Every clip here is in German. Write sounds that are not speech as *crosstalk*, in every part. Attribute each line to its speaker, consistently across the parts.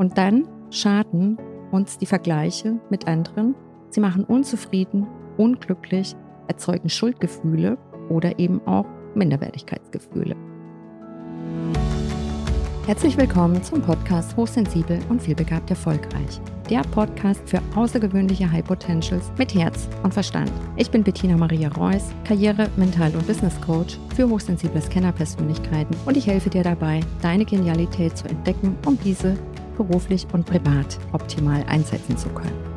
Speaker 1: Und dann schaden uns die Vergleiche mit anderen. Sie machen unzufrieden, unglücklich, erzeugen Schuldgefühle oder eben auch Minderwertigkeitsgefühle. Herzlich willkommen zum Podcast Hochsensibel und vielbegabt erfolgreich. Der Podcast für außergewöhnliche High Potentials mit Herz und Verstand. Ich bin Bettina Maria Reuss, Karriere-, Mental- und Business Coach für hochsensible Scanner-Persönlichkeiten und ich helfe dir dabei, deine Genialität zu entdecken, um diese beruflich und privat optimal einsetzen zu können.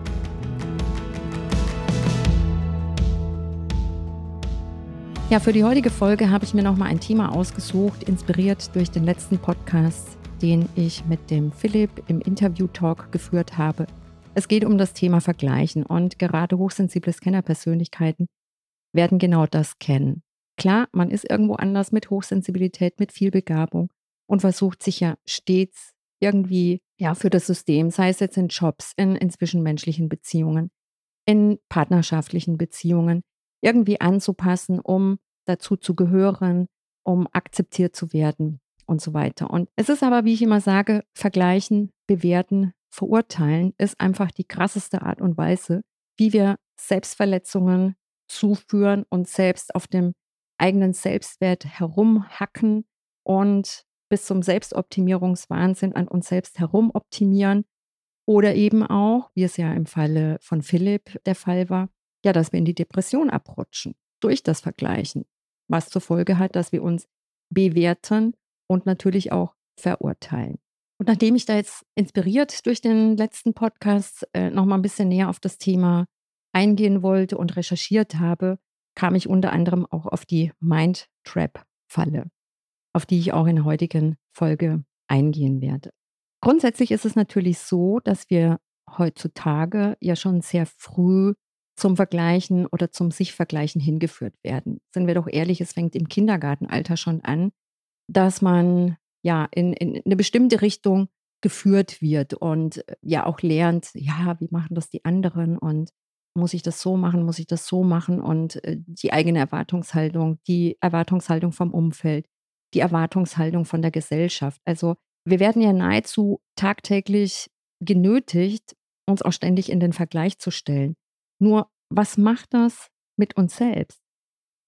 Speaker 1: Ja, für die heutige Folge habe ich mir nochmal ein Thema ausgesucht, inspiriert durch den letzten Podcast, den ich mit dem Philipp im Interview-Talk geführt habe. Es geht um das Thema Vergleichen und gerade hochsensible Scanner-Persönlichkeiten werden genau das kennen. Klar, man ist irgendwo anders mit Hochsensibilität, mit viel Begabung und versucht sich ja stets irgendwie ja für das System, sei es jetzt in Jobs, in, in zwischenmenschlichen Beziehungen, in partnerschaftlichen Beziehungen, irgendwie anzupassen, um dazu zu gehören, um akzeptiert zu werden und so weiter. Und es ist aber, wie ich immer sage, vergleichen, bewerten, verurteilen ist einfach die krasseste Art und Weise, wie wir Selbstverletzungen zuführen und selbst auf dem eigenen Selbstwert herumhacken und bis zum Selbstoptimierungswahnsinn an uns selbst herumoptimieren. Oder eben auch, wie es ja im Falle von Philipp der Fall war, ja, dass wir in die Depression abrutschen durch das Vergleichen, was zur Folge hat, dass wir uns bewerten und natürlich auch verurteilen. Und nachdem ich da jetzt inspiriert durch den letzten Podcast äh, nochmal ein bisschen näher auf das Thema eingehen wollte und recherchiert habe, kam ich unter anderem auch auf die Mind Trap Falle auf die ich auch in der heutigen Folge eingehen werde. Grundsätzlich ist es natürlich so, dass wir heutzutage ja schon sehr früh zum Vergleichen oder zum Sich-Vergleichen hingeführt werden. Sind wir doch ehrlich, es fängt im Kindergartenalter schon an, dass man ja in, in eine bestimmte Richtung geführt wird und äh, ja auch lernt, ja, wie machen das die anderen und muss ich das so machen, muss ich das so machen und äh, die eigene Erwartungshaltung, die Erwartungshaltung vom Umfeld, die Erwartungshaltung von der Gesellschaft. Also wir werden ja nahezu tagtäglich genötigt, uns auch ständig in den Vergleich zu stellen. Nur, was macht das mit uns selbst?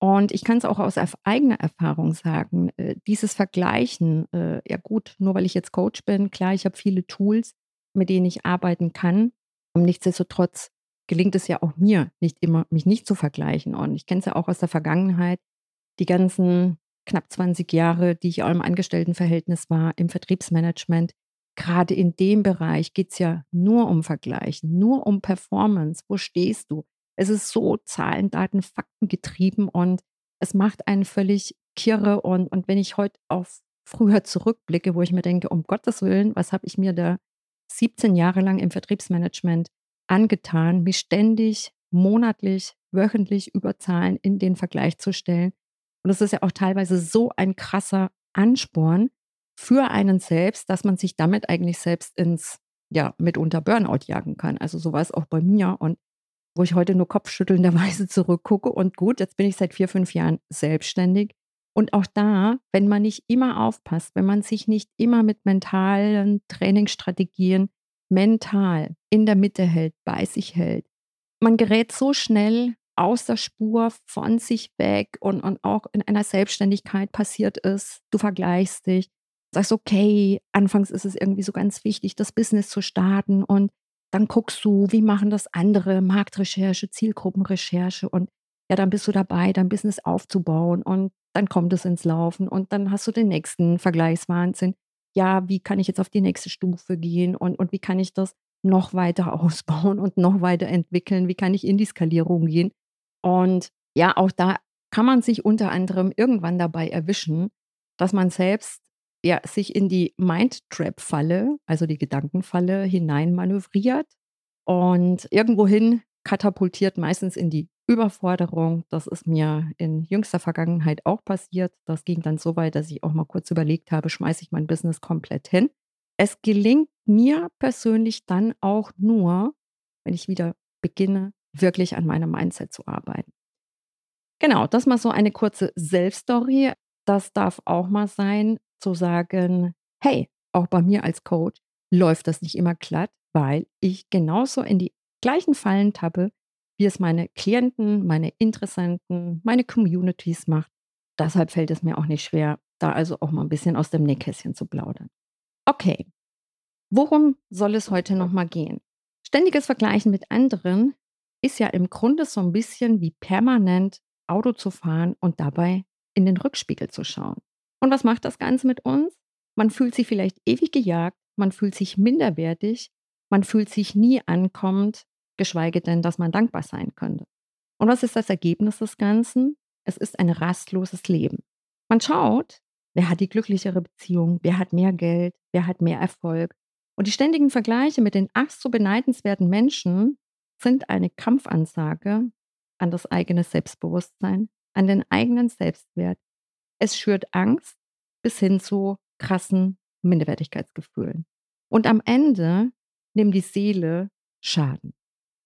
Speaker 1: Und ich kann es auch aus eigener Erfahrung sagen, äh, dieses Vergleichen, äh, ja gut, nur weil ich jetzt Coach bin, klar, ich habe viele Tools, mit denen ich arbeiten kann. Nichtsdestotrotz gelingt es ja auch mir nicht immer, mich nicht zu vergleichen. Und ich kenne es ja auch aus der Vergangenheit, die ganzen knapp 20 Jahre, die ich auch im Angestelltenverhältnis war, im Vertriebsmanagement. Gerade in dem Bereich geht es ja nur um Vergleichen, nur um Performance. Wo stehst du? Es ist so Zahlen, Daten, Fakten getrieben und es macht einen völlig kirre. Und, und wenn ich heute auf früher zurückblicke, wo ich mir denke, um Gottes Willen, was habe ich mir da 17 Jahre lang im Vertriebsmanagement angetan, mich ständig, monatlich, wöchentlich über Zahlen in den Vergleich zu stellen, und es ist ja auch teilweise so ein krasser Ansporn für einen selbst, dass man sich damit eigentlich selbst ins, ja, mitunter Burnout jagen kann. Also so war es auch bei mir. Und wo ich heute nur kopfschüttelnderweise *laughs* zurückgucke. Und gut, jetzt bin ich seit vier, fünf Jahren selbstständig. Und auch da, wenn man nicht immer aufpasst, wenn man sich nicht immer mit mentalen Trainingsstrategien mental in der Mitte hält, bei sich hält, man gerät so schnell aus der Spur von sich weg und, und auch in einer Selbstständigkeit passiert ist. Du vergleichst dich, sagst, okay, anfangs ist es irgendwie so ganz wichtig, das Business zu starten und dann guckst du, wie machen das andere, Marktrecherche, Zielgruppenrecherche und ja, dann bist du dabei, dein Business aufzubauen und dann kommt es ins Laufen und dann hast du den nächsten Vergleichswahnsinn. Ja, wie kann ich jetzt auf die nächste Stufe gehen und, und wie kann ich das noch weiter *laughs* ausbauen und noch weiter entwickeln? Wie kann ich in die Skalierung gehen? Und ja, auch da kann man sich unter anderem irgendwann dabei erwischen, dass man selbst ja, sich in die Mind-Trap-Falle, also die Gedankenfalle, hinein manövriert und irgendwohin katapultiert, meistens in die Überforderung. Das ist mir in jüngster Vergangenheit auch passiert. Das ging dann so weit, dass ich auch mal kurz überlegt habe, schmeiße ich mein Business komplett hin. Es gelingt mir persönlich dann auch nur, wenn ich wieder beginne, wirklich an meinem Mindset zu arbeiten. Genau, das mal so eine kurze Selbststory. Das darf auch mal sein, zu sagen, hey, auch bei mir als Coach läuft das nicht immer glatt, weil ich genauso in die gleichen Fallen tappe, wie es meine Klienten, meine Interessenten, meine Communities macht. Deshalb fällt es mir auch nicht schwer, da also auch mal ein bisschen aus dem Nähkästchen zu plaudern. Okay, worum soll es heute nochmal gehen? Ständiges Vergleichen mit anderen ist ja im Grunde so ein bisschen wie permanent Auto zu fahren und dabei in den Rückspiegel zu schauen. Und was macht das Ganze mit uns? Man fühlt sich vielleicht ewig gejagt, man fühlt sich minderwertig, man fühlt sich nie ankommend, geschweige denn, dass man dankbar sein könnte. Und was ist das Ergebnis des Ganzen? Es ist ein rastloses Leben. Man schaut, wer hat die glücklichere Beziehung, wer hat mehr Geld, wer hat mehr Erfolg. Und die ständigen Vergleiche mit den ach so beneidenswerten Menschen sind eine Kampfansage an das eigene Selbstbewusstsein, an den eigenen Selbstwert. Es schürt Angst bis hin zu krassen Minderwertigkeitsgefühlen. Und am Ende nimmt die Seele Schaden.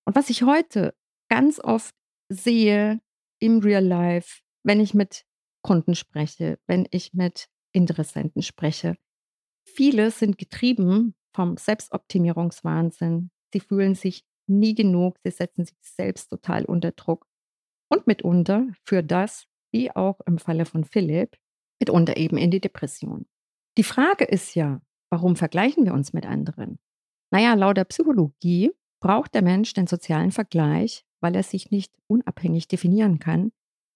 Speaker 1: Und was ich heute ganz oft sehe im Real Life, wenn ich mit Kunden spreche, wenn ich mit Interessenten spreche, viele sind getrieben vom Selbstoptimierungswahnsinn. Sie fühlen sich nie genug, sie setzen sich selbst total unter Druck. Und mitunter führt das, wie auch im Falle von Philipp, mitunter eben in die Depression. Die Frage ist ja, warum vergleichen wir uns mit anderen? Naja, laut der Psychologie braucht der Mensch den sozialen Vergleich, weil er sich nicht unabhängig definieren kann,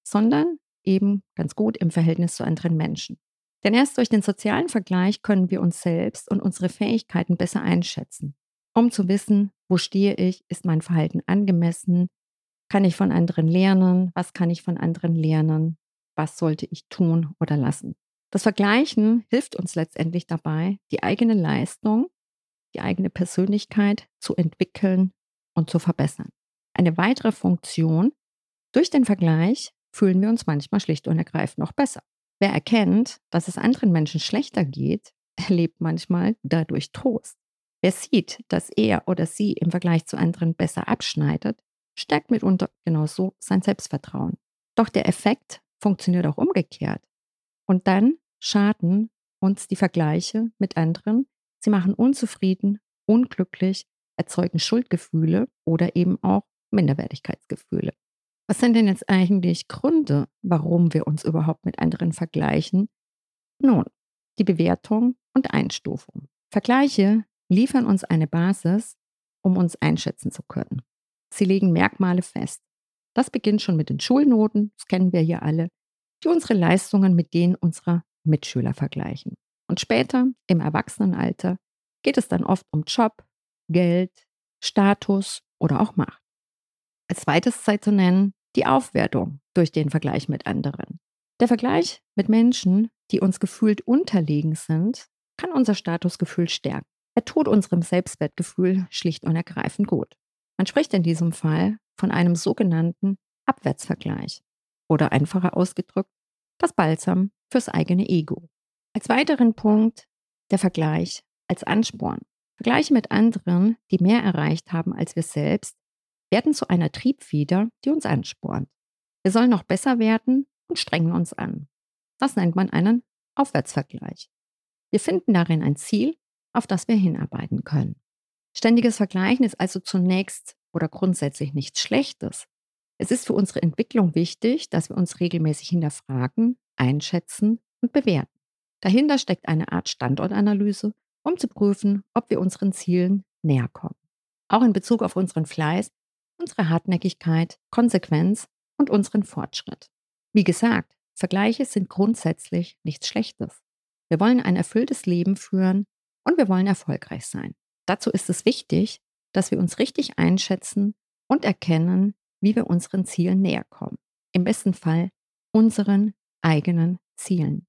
Speaker 1: sondern eben ganz gut im Verhältnis zu anderen Menschen. Denn erst durch den sozialen Vergleich können wir uns selbst und unsere Fähigkeiten besser einschätzen, um zu wissen, wo stehe ich, ist mein Verhalten angemessen, kann ich von anderen lernen, was kann ich von anderen lernen, was sollte ich tun oder lassen. Das Vergleichen hilft uns letztendlich dabei, die eigene Leistung, die eigene Persönlichkeit zu entwickeln und zu verbessern. Eine weitere Funktion, durch den Vergleich fühlen wir uns manchmal schlicht und ergreifend noch besser. Wer erkennt, dass es anderen Menschen schlechter geht, *laughs* erlebt manchmal dadurch Trost. Wer sieht, dass er oder sie im Vergleich zu anderen besser abschneidet, stärkt mitunter genauso sein Selbstvertrauen. Doch der Effekt funktioniert auch umgekehrt. Und dann schaden uns die Vergleiche mit anderen. Sie machen unzufrieden, unglücklich, erzeugen Schuldgefühle oder eben auch Minderwertigkeitsgefühle. Was sind denn jetzt eigentlich Gründe, warum wir uns überhaupt mit anderen vergleichen? Nun, die Bewertung und Einstufung. Vergleiche liefern uns eine Basis, um uns einschätzen zu können. Sie legen Merkmale fest. Das beginnt schon mit den Schulnoten, das kennen wir hier alle, die unsere Leistungen mit denen unserer Mitschüler vergleichen. Und später, im Erwachsenenalter, geht es dann oft um Job, Geld, Status oder auch Macht. Als zweites sei zu nennen die Aufwertung durch den Vergleich mit anderen. Der Vergleich mit Menschen, die uns gefühlt unterlegen sind, kann unser Statusgefühl stärken. Er tut unserem Selbstwertgefühl schlicht und ergreifend gut. Man spricht in diesem Fall von einem sogenannten Abwärtsvergleich oder einfacher ausgedrückt das Balsam fürs eigene Ego. Als weiteren Punkt der Vergleich als Ansporn. Vergleiche mit anderen, die mehr erreicht haben als wir selbst, werden zu einer Triebfeder, die uns anspornt. Wir sollen noch besser werden und strengen uns an. Das nennt man einen Aufwärtsvergleich. Wir finden darin ein Ziel, auf das wir hinarbeiten können. Ständiges Vergleichen ist also zunächst oder grundsätzlich nichts Schlechtes. Es ist für unsere Entwicklung wichtig, dass wir uns regelmäßig hinterfragen, einschätzen und bewerten. Dahinter steckt eine Art Standortanalyse, um zu prüfen, ob wir unseren Zielen näher kommen. Auch in Bezug auf unseren Fleiß, unsere Hartnäckigkeit, Konsequenz und unseren Fortschritt. Wie gesagt, Vergleiche sind grundsätzlich nichts Schlechtes. Wir wollen ein erfülltes Leben führen und wir wollen erfolgreich sein. Dazu ist es wichtig, dass wir uns richtig einschätzen und erkennen, wie wir unseren Zielen näher kommen. Im besten Fall unseren eigenen Zielen.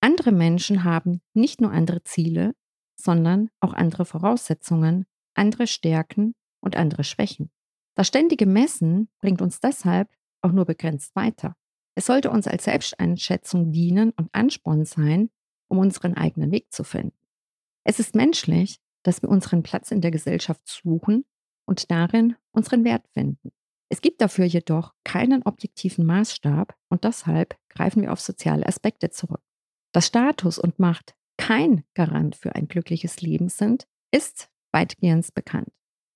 Speaker 1: Andere Menschen haben nicht nur andere Ziele, sondern auch andere Voraussetzungen, andere Stärken und andere Schwächen. Das ständige Messen bringt uns deshalb auch nur begrenzt weiter. Es sollte uns als Selbsteinschätzung dienen und Ansporn sein, um unseren eigenen Weg zu finden. Es ist menschlich, dass wir unseren Platz in der Gesellschaft suchen und darin unseren Wert finden. Es gibt dafür jedoch keinen objektiven Maßstab und deshalb greifen wir auf soziale Aspekte zurück. Dass Status und Macht kein Garant für ein glückliches Leben sind, ist weitgehend bekannt.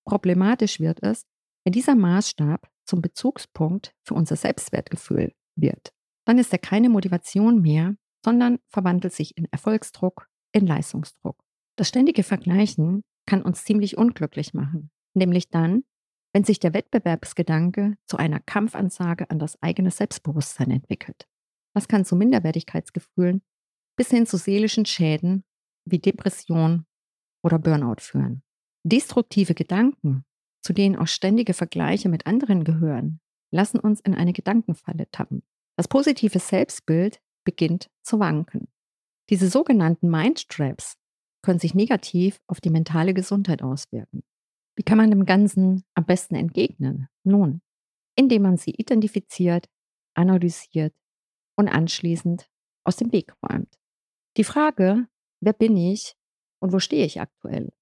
Speaker 1: Problematisch wird es, wenn dieser Maßstab zum Bezugspunkt für unser Selbstwertgefühl wird. Dann ist er keine Motivation mehr, sondern verwandelt sich in Erfolgsdruck, in Leistungsdruck. Das ständige Vergleichen kann uns ziemlich unglücklich machen, nämlich dann, wenn sich der Wettbewerbsgedanke zu einer Kampfansage an das eigene Selbstbewusstsein entwickelt. Das kann zu Minderwertigkeitsgefühlen bis hin zu seelischen Schäden wie Depression oder Burnout führen. Destruktive Gedanken, zu denen auch ständige Vergleiche mit anderen gehören, lassen uns in eine Gedankenfalle tappen. Das positive Selbstbild beginnt zu wanken. Diese sogenannten Mindtraps können sich negativ auf die mentale Gesundheit auswirken. Wie kann man dem Ganzen am besten entgegnen? Nun, indem man sie identifiziert, analysiert und anschließend aus dem Weg räumt. Die Frage, wer bin ich und wo stehe ich aktuell?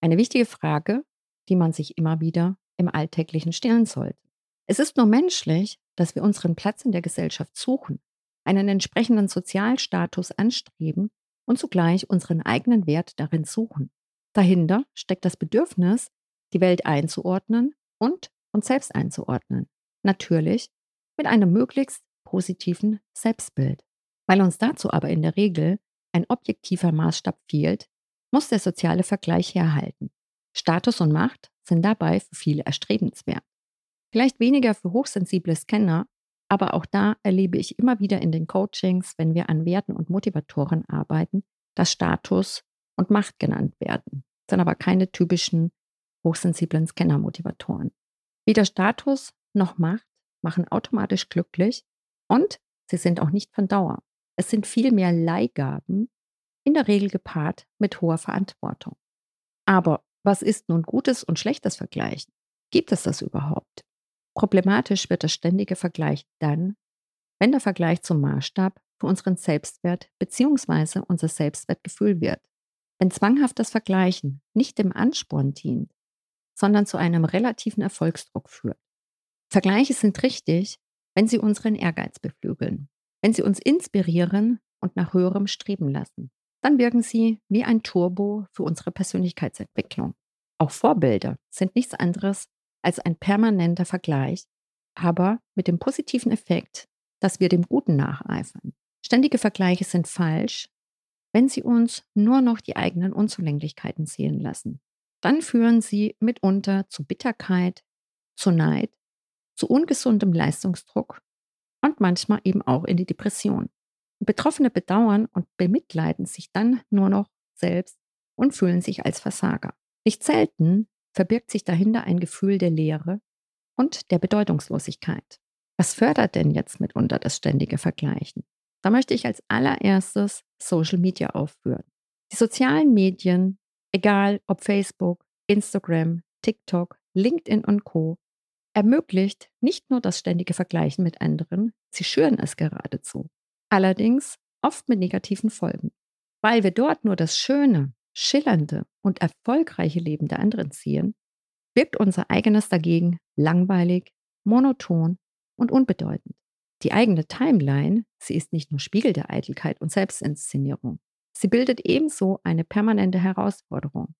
Speaker 1: Eine wichtige Frage, die man sich immer wieder im Alltäglichen stellen sollte. Es ist nur menschlich, dass wir unseren Platz in der Gesellschaft suchen, einen entsprechenden Sozialstatus anstreben und zugleich unseren eigenen Wert darin suchen. Dahinter steckt das Bedürfnis, die Welt einzuordnen und uns selbst einzuordnen. Natürlich mit einem möglichst positiven Selbstbild. Weil uns dazu aber in der Regel ein objektiver Maßstab fehlt, muss der soziale Vergleich herhalten. Status und Macht sind dabei für viele erstrebenswert. Vielleicht weniger für hochsensible Scanner, aber auch da erlebe ich immer wieder in den Coachings, wenn wir an Werten und Motivatoren arbeiten, dass Status und Macht genannt werden. Das sind aber keine typischen hochsensiblen Scanner-Motivatoren. Weder Status noch Macht machen automatisch glücklich und sie sind auch nicht von Dauer. Es sind vielmehr Leihgaben, in der Regel gepaart mit hoher Verantwortung. Aber was ist nun gutes und schlechtes Vergleichen? Gibt es das überhaupt? Problematisch wird das ständige Vergleich dann, wenn der Vergleich zum Maßstab für unseren Selbstwert bzw. unser Selbstwertgefühl wird. Wenn zwanghaftes Vergleichen nicht dem Ansporn dient, sondern zu einem relativen Erfolgsdruck führt. Vergleiche sind richtig, wenn sie unseren Ehrgeiz beflügeln, wenn sie uns inspirieren und nach höherem streben lassen dann wirken sie wie ein Turbo für unsere Persönlichkeitsentwicklung. Auch Vorbilder sind nichts anderes als ein permanenter Vergleich, aber mit dem positiven Effekt, dass wir dem Guten nacheifern. Ständige Vergleiche sind falsch, wenn sie uns nur noch die eigenen Unzulänglichkeiten sehen lassen. Dann führen sie mitunter zu Bitterkeit, zu Neid, zu ungesundem Leistungsdruck und manchmal eben auch in die Depression. Betroffene bedauern und bemitleiden sich dann nur noch selbst und fühlen sich als Versager. Nicht selten verbirgt sich dahinter ein Gefühl der Leere und der Bedeutungslosigkeit. Was fördert denn jetzt mitunter das ständige Vergleichen? Da möchte ich als allererstes Social Media aufführen. Die sozialen Medien, egal ob Facebook, Instagram, TikTok, LinkedIn und Co, ermöglicht nicht nur das ständige Vergleichen mit anderen, sie schüren es geradezu. Allerdings oft mit negativen Folgen. Weil wir dort nur das schöne, schillernde und erfolgreiche Leben der anderen ziehen, wirkt unser eigenes dagegen langweilig, monoton und unbedeutend. Die eigene Timeline, sie ist nicht nur Spiegel der Eitelkeit und Selbstinszenierung. Sie bildet ebenso eine permanente Herausforderung.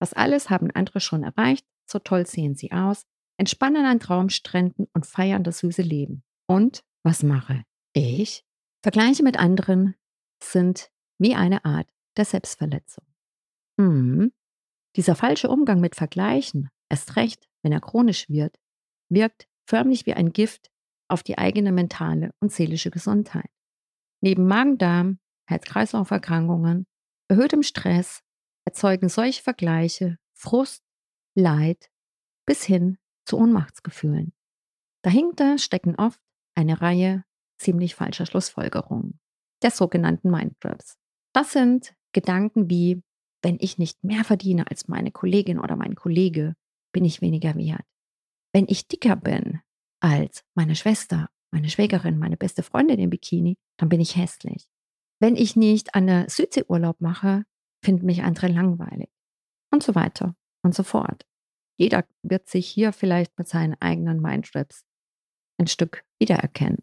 Speaker 1: Das alles haben andere schon erreicht, so toll sehen sie aus, entspannen an Traumstränden und feiern das süße Leben. Und was mache ich? Vergleiche mit anderen sind wie eine Art der Selbstverletzung. Hm. Dieser falsche Umgang mit Vergleichen, erst recht, wenn er chronisch wird, wirkt förmlich wie ein Gift auf die eigene mentale und seelische Gesundheit. Neben Magen-Darm, Herz-Kreislauf-Erkrankungen, erhöhtem Stress erzeugen solche Vergleiche Frust, Leid bis hin zu Ohnmachtsgefühlen. Dahinter stecken oft eine Reihe ziemlich falscher Schlussfolgerungen, der sogenannten Mindtraps. Das sind Gedanken wie, wenn ich nicht mehr verdiene als meine Kollegin oder mein Kollege, bin ich weniger wert. Wenn ich dicker bin als meine Schwester, meine Schwägerin, meine beste Freundin im Bikini, dann bin ich hässlich. Wenn ich nicht an der Südsee Urlaub mache, finden mich andere langweilig. Und so weiter und so fort. Jeder wird sich hier vielleicht mit seinen eigenen Mindtraps ein Stück wiedererkennen.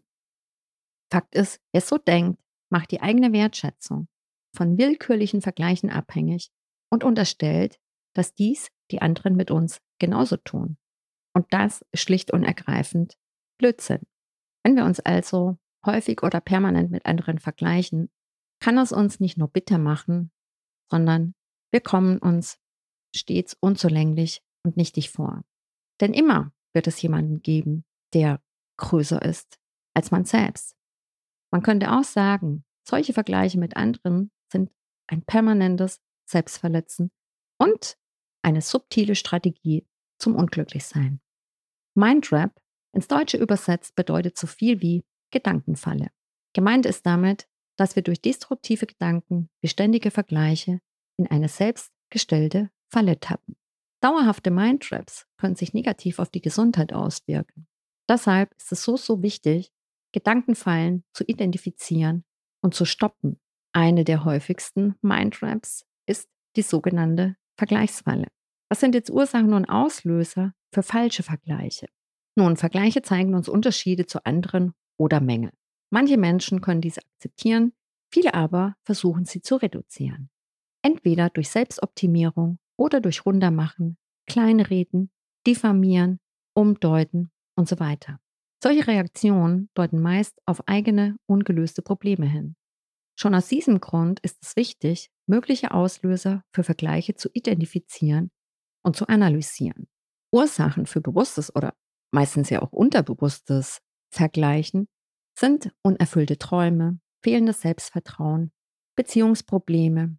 Speaker 1: Fakt ist, wer so denkt, macht die eigene Wertschätzung von willkürlichen Vergleichen abhängig und unterstellt, dass dies die anderen mit uns genauso tun. Und das ist schlicht und ergreifend Blödsinn. Wenn wir uns also häufig oder permanent mit anderen vergleichen, kann es uns nicht nur bitter machen, sondern wir kommen uns stets unzulänglich und nichtig vor. Denn immer wird es jemanden geben, der größer ist als man selbst. Man könnte auch sagen, solche Vergleiche mit anderen sind ein permanentes Selbstverletzen und eine subtile Strategie zum Unglücklichsein. Mindrap, ins Deutsche übersetzt, bedeutet so viel wie Gedankenfalle. Gemeint ist damit, dass wir durch destruktive Gedanken wie ständige Vergleiche in eine selbstgestellte Falle tappen. Dauerhafte Mindtraps können sich negativ auf die Gesundheit auswirken. Deshalb ist es so, so wichtig, Gedankenfallen zu identifizieren und zu stoppen. Eine der häufigsten Mindtraps ist die sogenannte Vergleichsfalle. Was sind jetzt Ursachen und Auslöser für falsche Vergleiche? Nun, Vergleiche zeigen uns Unterschiede zu anderen oder Mängel. Manche Menschen können diese akzeptieren, viele aber versuchen sie zu reduzieren. Entweder durch Selbstoptimierung oder durch Runtermachen, Kleinreden, Diffamieren, Umdeuten und so weiter. Solche Reaktionen deuten meist auf eigene ungelöste Probleme hin. Schon aus diesem Grund ist es wichtig, mögliche Auslöser für Vergleiche zu identifizieren und zu analysieren. Ursachen für bewusstes oder meistens ja auch unterbewusstes Vergleichen sind unerfüllte Träume, fehlendes Selbstvertrauen, Beziehungsprobleme,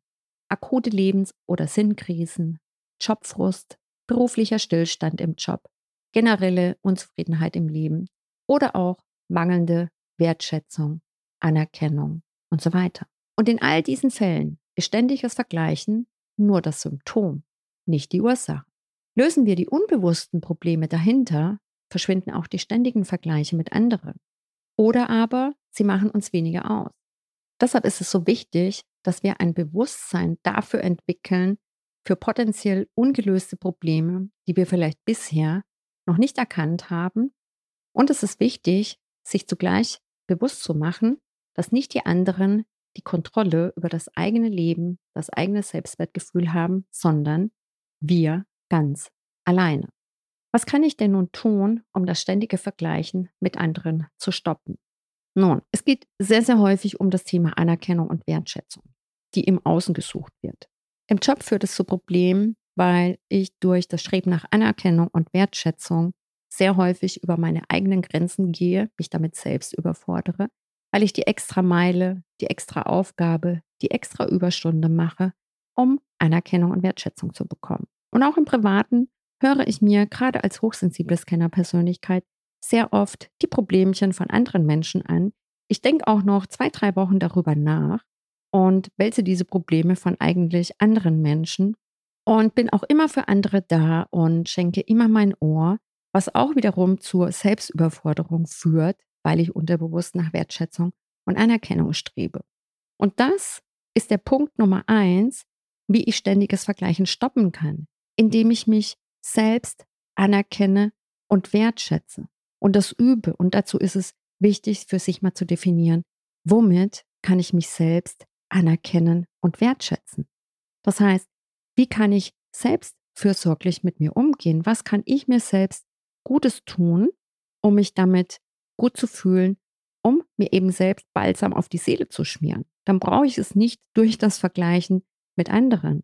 Speaker 1: akute Lebens- oder Sinnkrisen, Jobfrust, beruflicher Stillstand im Job, generelle Unzufriedenheit im Leben oder auch mangelnde Wertschätzung, Anerkennung und so weiter. Und in all diesen Fällen ist ständiges Vergleichen nur das Symptom, nicht die Ursache. Lösen wir die unbewussten Probleme dahinter, verschwinden auch die ständigen Vergleiche mit anderen. Oder aber sie machen uns weniger aus. Deshalb ist es so wichtig, dass wir ein Bewusstsein dafür entwickeln, für potenziell ungelöste Probleme, die wir vielleicht bisher noch nicht erkannt haben. Und es ist wichtig, sich zugleich bewusst zu machen, dass nicht die anderen die Kontrolle über das eigene Leben, das eigene Selbstwertgefühl haben, sondern wir ganz alleine. Was kann ich denn nun tun, um das ständige Vergleichen mit anderen zu stoppen? Nun, es geht sehr, sehr häufig um das Thema Anerkennung und Wertschätzung, die im Außen gesucht wird. Im Job führt es zu Problemen, weil ich durch das Streben nach Anerkennung und Wertschätzung sehr häufig über meine eigenen Grenzen gehe, mich damit selbst überfordere, weil ich die extra Meile, die extra Aufgabe, die extra Überstunde mache, um Anerkennung und Wertschätzung zu bekommen. Und auch im Privaten höre ich mir gerade als hochsensible Scanner-Persönlichkeit sehr oft die Problemchen von anderen Menschen an. Ich denke auch noch zwei, drei Wochen darüber nach und wälze diese Probleme von eigentlich anderen Menschen und bin auch immer für andere da und schenke immer mein Ohr, was auch wiederum zur Selbstüberforderung führt, weil ich unterbewusst nach Wertschätzung und Anerkennung strebe. Und das ist der Punkt Nummer eins, wie ich ständiges Vergleichen stoppen kann, indem ich mich selbst anerkenne und wertschätze und das übe. Und dazu ist es wichtig, für sich mal zu definieren, womit kann ich mich selbst anerkennen und wertschätzen. Das heißt, wie kann ich selbst fürsorglich mit mir umgehen? Was kann ich mir selbst Gutes tun, um mich damit gut zu fühlen, um mir eben selbst balsam auf die Seele zu schmieren? Dann brauche ich es nicht durch das Vergleichen mit anderen.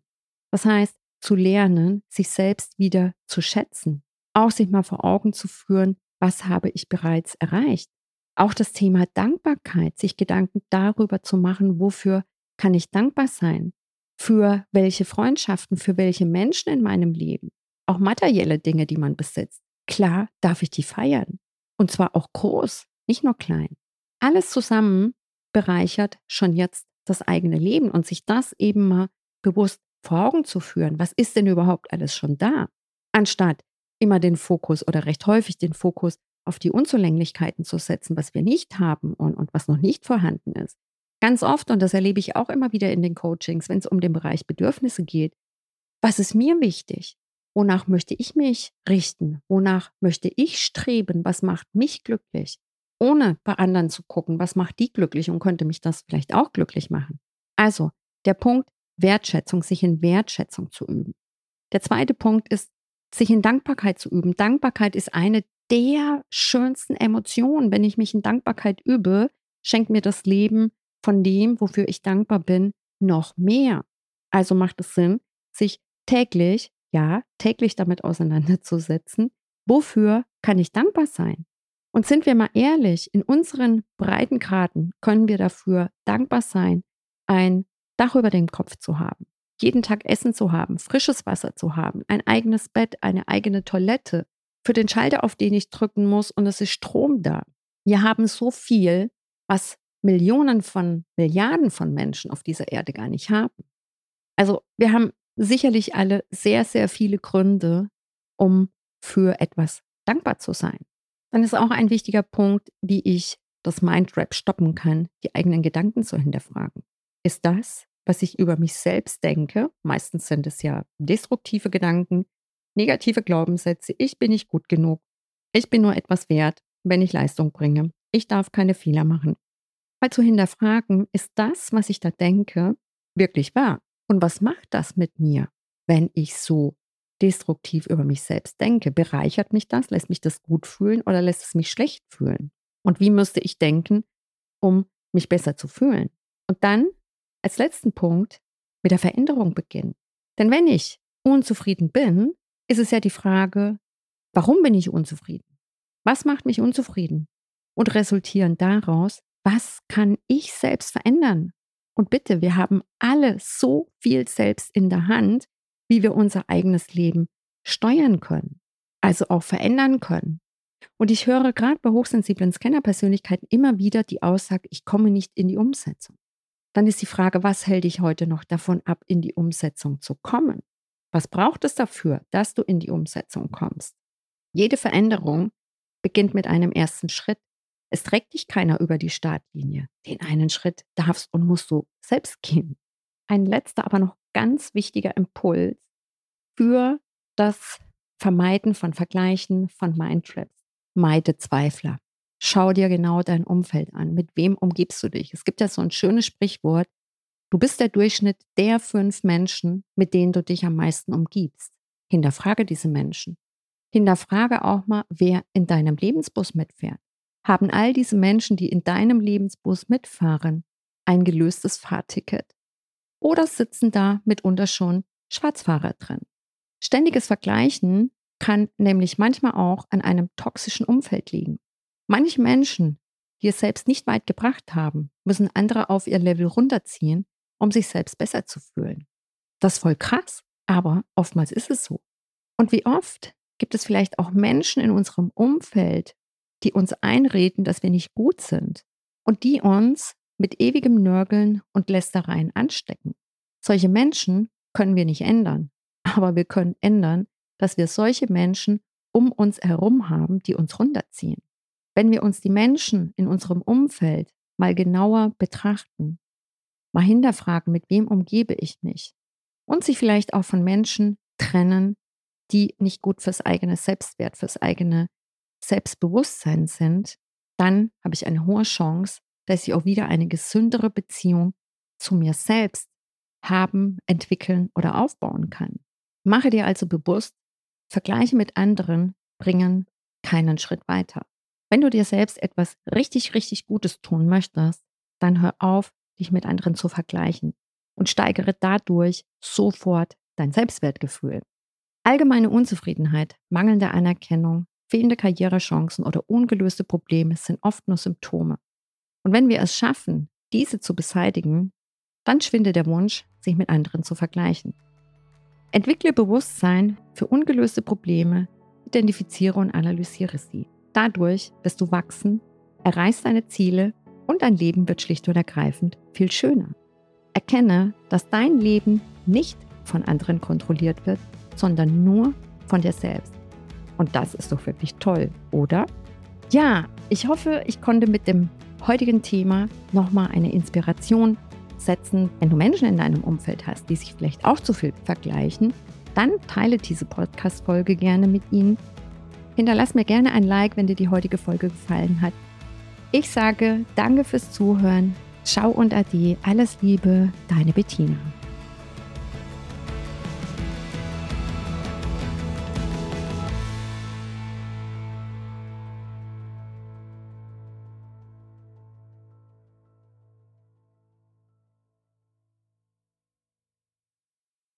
Speaker 1: Das heißt, zu lernen, sich selbst wieder zu schätzen, auch sich mal vor Augen zu führen, was habe ich bereits erreicht. Auch das Thema Dankbarkeit, sich Gedanken darüber zu machen, wofür kann ich dankbar sein, für welche Freundschaften, für welche Menschen in meinem Leben, auch materielle Dinge, die man besitzt. Klar darf ich die feiern. Und zwar auch groß, nicht nur klein. Alles zusammen bereichert schon jetzt das eigene Leben und sich das eben mal bewusst vor Augen zu führen. Was ist denn überhaupt alles schon da? Anstatt immer den Fokus oder recht häufig den Fokus auf die Unzulänglichkeiten zu setzen, was wir nicht haben und, und was noch nicht vorhanden ist. Ganz oft, und das erlebe ich auch immer wieder in den Coachings, wenn es um den Bereich Bedürfnisse geht, was ist mir wichtig? Wonach möchte ich mich richten? Wonach möchte ich streben? Was macht mich glücklich? Ohne bei anderen zu gucken, was macht die glücklich und könnte mich das vielleicht auch glücklich machen. Also, der Punkt Wertschätzung, sich in Wertschätzung zu üben. Der zweite Punkt ist, sich in Dankbarkeit zu üben. Dankbarkeit ist eine der schönsten Emotionen. Wenn ich mich in Dankbarkeit übe, schenkt mir das Leben von dem, wofür ich dankbar bin, noch mehr. Also macht es Sinn, sich täglich, ja, täglich damit auseinanderzusetzen, wofür kann ich dankbar sein? Und sind wir mal ehrlich, in unseren Breitengraden können wir dafür dankbar sein, ein Dach über dem Kopf zu haben, jeden Tag Essen zu haben, frisches Wasser zu haben, ein eigenes Bett, eine eigene Toilette, für den Schalter, auf den ich drücken muss und es ist Strom da. Wir haben so viel, was Millionen von Milliarden von Menschen auf dieser Erde gar nicht haben. Also wir haben sicherlich alle sehr, sehr viele Gründe, um für etwas dankbar zu sein. Dann ist auch ein wichtiger Punkt, wie ich das Mindrap stoppen kann, die eigenen Gedanken zu hinterfragen. Ist das, was ich über mich selbst denke, meistens sind es ja destruktive Gedanken, negative Glaubenssätze, ich bin nicht gut genug, ich bin nur etwas wert, wenn ich Leistung bringe, ich darf keine Fehler machen, mal zu hinterfragen, ist das, was ich da denke, wirklich wahr? Und was macht das mit mir, wenn ich so destruktiv über mich selbst denke? Bereichert mich das? Lässt mich das gut fühlen oder lässt es mich schlecht fühlen? Und wie müsste ich denken, um mich besser zu fühlen? Und dann als letzten Punkt mit der Veränderung beginnen. Denn wenn ich unzufrieden bin, ist es ja die Frage, warum bin ich unzufrieden? Was macht mich unzufrieden? Und resultierend daraus, was kann ich selbst verändern? Und bitte, wir haben alle so viel selbst in der Hand, wie wir unser eigenes Leben steuern können, also auch verändern können. Und ich höre gerade bei hochsensiblen Scanner-Persönlichkeiten immer wieder die Aussage, ich komme nicht in die Umsetzung. Dann ist die Frage, was hält dich heute noch davon ab, in die Umsetzung zu kommen? Was braucht es dafür, dass du in die Umsetzung kommst? Jede Veränderung beginnt mit einem ersten Schritt. Es trägt dich keiner über die Startlinie. Den einen Schritt darfst und musst du selbst gehen. Ein letzter, aber noch ganz wichtiger Impuls für das Vermeiden von Vergleichen, von Mindtraps. Meide Zweifler. Schau dir genau dein Umfeld an. Mit wem umgibst du dich? Es gibt ja so ein schönes Sprichwort. Du bist der Durchschnitt der fünf Menschen, mit denen du dich am meisten umgibst. Hinterfrage diese Menschen. Hinterfrage auch mal, wer in deinem Lebensbus mitfährt. Haben all diese Menschen, die in deinem Lebensbus mitfahren, ein gelöstes Fahrticket? Oder sitzen da mitunter schon Schwarzfahrer drin? Ständiges Vergleichen kann nämlich manchmal auch an einem toxischen Umfeld liegen. Manche Menschen, die es selbst nicht weit gebracht haben, müssen andere auf ihr Level runterziehen, um sich selbst besser zu fühlen. Das ist voll krass, aber oftmals ist es so. Und wie oft gibt es vielleicht auch Menschen in unserem Umfeld, die uns einreden, dass wir nicht gut sind und die uns mit ewigem Nörgeln und Lästereien anstecken. Solche Menschen können wir nicht ändern, aber wir können ändern, dass wir solche Menschen um uns herum haben, die uns runterziehen. Wenn wir uns die Menschen in unserem Umfeld mal genauer betrachten, mal hinterfragen, mit wem umgebe ich mich und sich vielleicht auch von Menschen trennen, die nicht gut fürs eigene Selbstwert, fürs eigene Selbstbewusstsein sind, dann habe ich eine hohe Chance, dass ich auch wieder eine gesündere Beziehung zu mir selbst haben, entwickeln oder aufbauen kann. Mache dir also bewusst, Vergleiche mit anderen bringen keinen Schritt weiter. Wenn du dir selbst etwas richtig, richtig Gutes tun möchtest, dann hör auf, dich mit anderen zu vergleichen und steigere dadurch sofort dein Selbstwertgefühl. Allgemeine Unzufriedenheit, mangelnde Anerkennung, fehlende Karrierechancen oder ungelöste Probleme sind oft nur Symptome. Und wenn wir es schaffen, diese zu beseitigen, dann schwindet der Wunsch, sich mit anderen zu vergleichen. Entwickle Bewusstsein für ungelöste Probleme, identifiziere und analysiere sie. Dadurch wirst du wachsen, erreichst deine Ziele und dein Leben wird schlicht und ergreifend viel schöner. Erkenne, dass dein Leben nicht von anderen kontrolliert wird, sondern nur von dir selbst. Und das ist doch wirklich toll, oder? Ja, ich hoffe, ich konnte mit dem heutigen Thema nochmal eine Inspiration setzen. Wenn du Menschen in deinem Umfeld hast, die sich vielleicht auch zu viel vergleichen, dann teile diese Podcast-Folge gerne mit ihnen. Hinterlass mir gerne ein Like, wenn dir die heutige Folge gefallen hat. Ich sage danke fürs Zuhören. Ciao und Ade. Alles Liebe, deine Bettina.